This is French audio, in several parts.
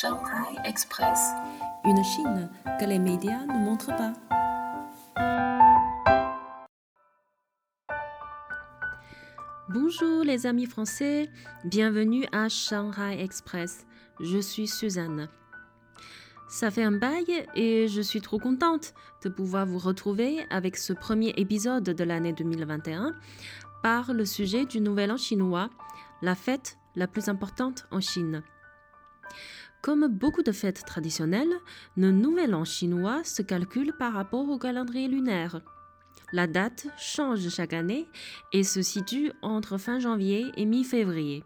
Shanghai Express. Une Chine que les médias ne montrent pas. Bonjour les amis français, bienvenue à Shanghai Express. Je suis Suzanne. Ça fait un bail et je suis trop contente de pouvoir vous retrouver avec ce premier épisode de l'année 2021 par le sujet du Nouvel An chinois, la fête la plus importante en Chine. Comme beaucoup de fêtes traditionnelles, le Nouvel An chinois se calcule par rapport au calendrier lunaire. La date change chaque année et se situe entre fin janvier et mi-février.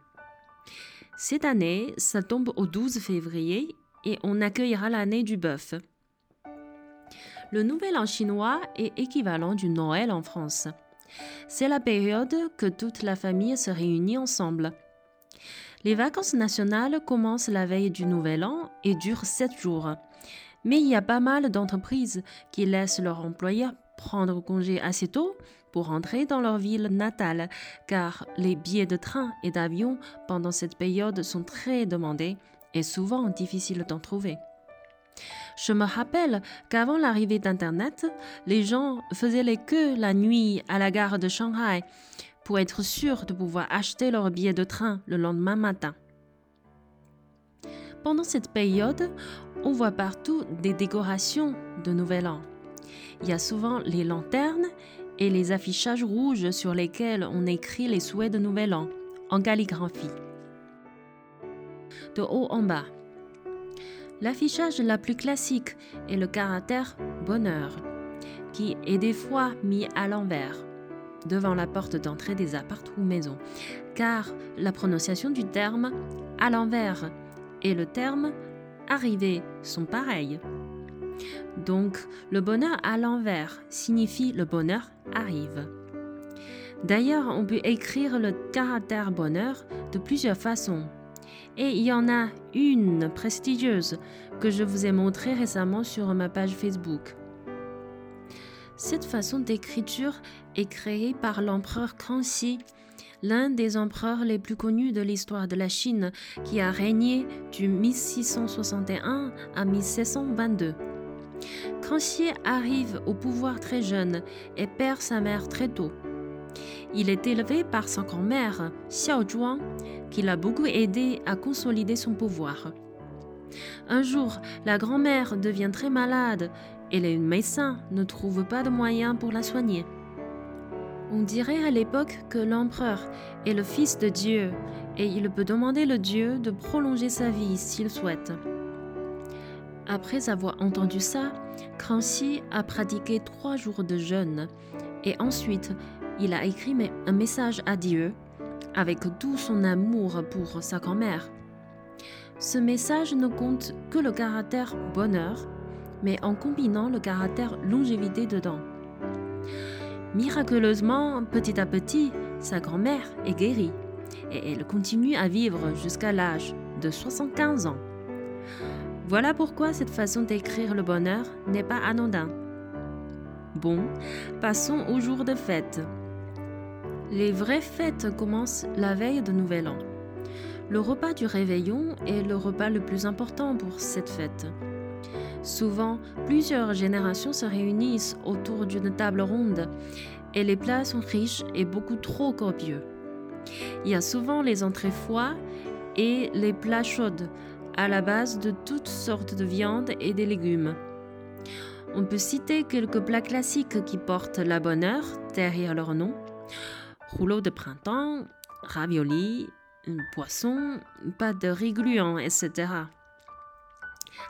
Cette année, ça tombe au 12 février et on accueillera l'année du bœuf. Le Nouvel An chinois est équivalent du Noël en France. C'est la période que toute la famille se réunit ensemble. Les vacances nationales commencent la veille du Nouvel An et durent sept jours. Mais il y a pas mal d'entreprises qui laissent leurs employés prendre congé assez tôt pour rentrer dans leur ville natale, car les billets de train et d'avion pendant cette période sont très demandés et souvent difficiles d'en trouver. Je me rappelle qu'avant l'arrivée d'Internet, les gens faisaient les queues la nuit à la gare de Shanghai pour être sûrs de pouvoir acheter leur billet de train le lendemain matin. Pendant cette période, on voit partout des décorations de Nouvel An. Il y a souvent les lanternes et les affichages rouges sur lesquels on écrit les souhaits de Nouvel An en calligraphie. De haut en bas. L'affichage la plus classique est le caractère bonheur, qui est des fois mis à l'envers devant la porte d'entrée des appartements ou maisons, car la prononciation du terme à l'envers et le terme arriver sont pareils. Donc, le bonheur à l'envers signifie le bonheur arrive. D'ailleurs, on peut écrire le caractère bonheur de plusieurs façons. Et il y en a une prestigieuse que je vous ai montrée récemment sur ma page Facebook. Cette façon d'écriture est créée par l'empereur Kangxi, l'un des empereurs les plus connus de l'histoire de la Chine, qui a régné du 1661 à 1722. Kangxi arrive au pouvoir très jeune et perd sa mère très tôt. Il est élevé par sa grand-mère, Xiao Zhuang, qui l'a beaucoup aidé à consolider son pouvoir. Un jour, la grand-mère devient très malade et les médecins ne trouvent pas de moyens pour la soigner. On dirait à l'époque que l'empereur est le fils de Dieu et il peut demander le Dieu de prolonger sa vie s'il souhaite. Après avoir entendu ça, Kranxi a pratiqué trois jours de jeûne et ensuite il a écrit un message à Dieu avec tout son amour pour sa grand-mère. Ce message ne compte que le caractère bonheur mais en combinant le caractère longévité dedans. Miraculeusement, petit à petit, sa grand-mère est guérie et elle continue à vivre jusqu'à l'âge de 75 ans. Voilà pourquoi cette façon d'écrire le bonheur n'est pas anodin. Bon, passons au jour de fête. Les vraies fêtes commencent la veille de Nouvel An. Le repas du réveillon est le repas le plus important pour cette fête. Souvent, plusieurs générations se réunissent autour d'une table ronde et les plats sont riches et beaucoup trop copieux. Il y a souvent les entrées froides et les plats chauds à la base de toutes sortes de viandes et des légumes. On peut citer quelques plats classiques qui portent la bonheur derrière leur nom. Rouleau de printemps, ravioli, poisson, pâte de riz gluant, etc.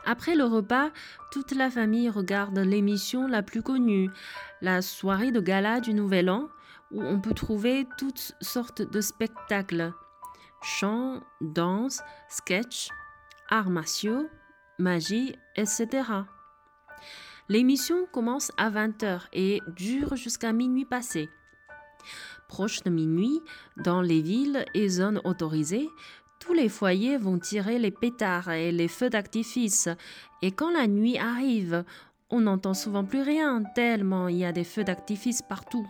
Après le repas, toute la famille regarde l'émission la plus connue, la soirée de gala du Nouvel An, où on peut trouver toutes sortes de spectacles chants, danse, sketch, arts martiaux, magie, etc. L'émission commence à 20h et dure jusqu'à minuit passé. Proche de minuit, dans les villes et zones autorisées, tous les foyers vont tirer les pétards et les feux d'artifice, et quand la nuit arrive, on n'entend souvent plus rien tellement il y a des feux d'artifice partout,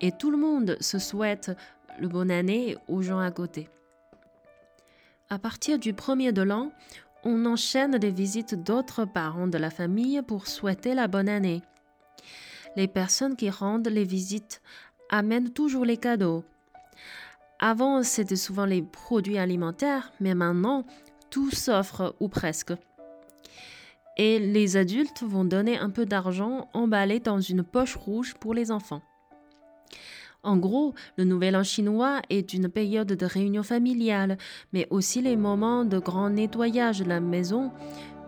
et tout le monde se souhaite le bonne année aux gens à côté. À partir du premier de l'an, on enchaîne les visites d'autres parents de la famille pour souhaiter la bonne année. Les personnes qui rendent les visites amènent toujours les cadeaux. Avant, c'était souvent les produits alimentaires, mais maintenant, tout s'offre ou presque. Et les adultes vont donner un peu d'argent emballé dans une poche rouge pour les enfants. En gros, le Nouvel An chinois est une période de réunion familiale, mais aussi les moments de grand nettoyage de la maison,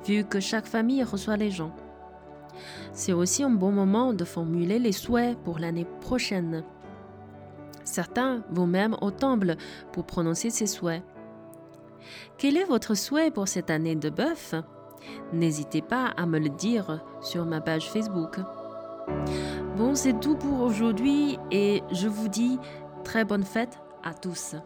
vu que chaque famille reçoit les gens. C'est aussi un bon moment de formuler les souhaits pour l'année prochaine. Certains vont même au temple pour prononcer ces souhaits. Quel est votre souhait pour cette année de bœuf? N'hésitez pas à me le dire sur ma page Facebook. Bon, c'est tout pour aujourd'hui et je vous dis très bonne fête à tous.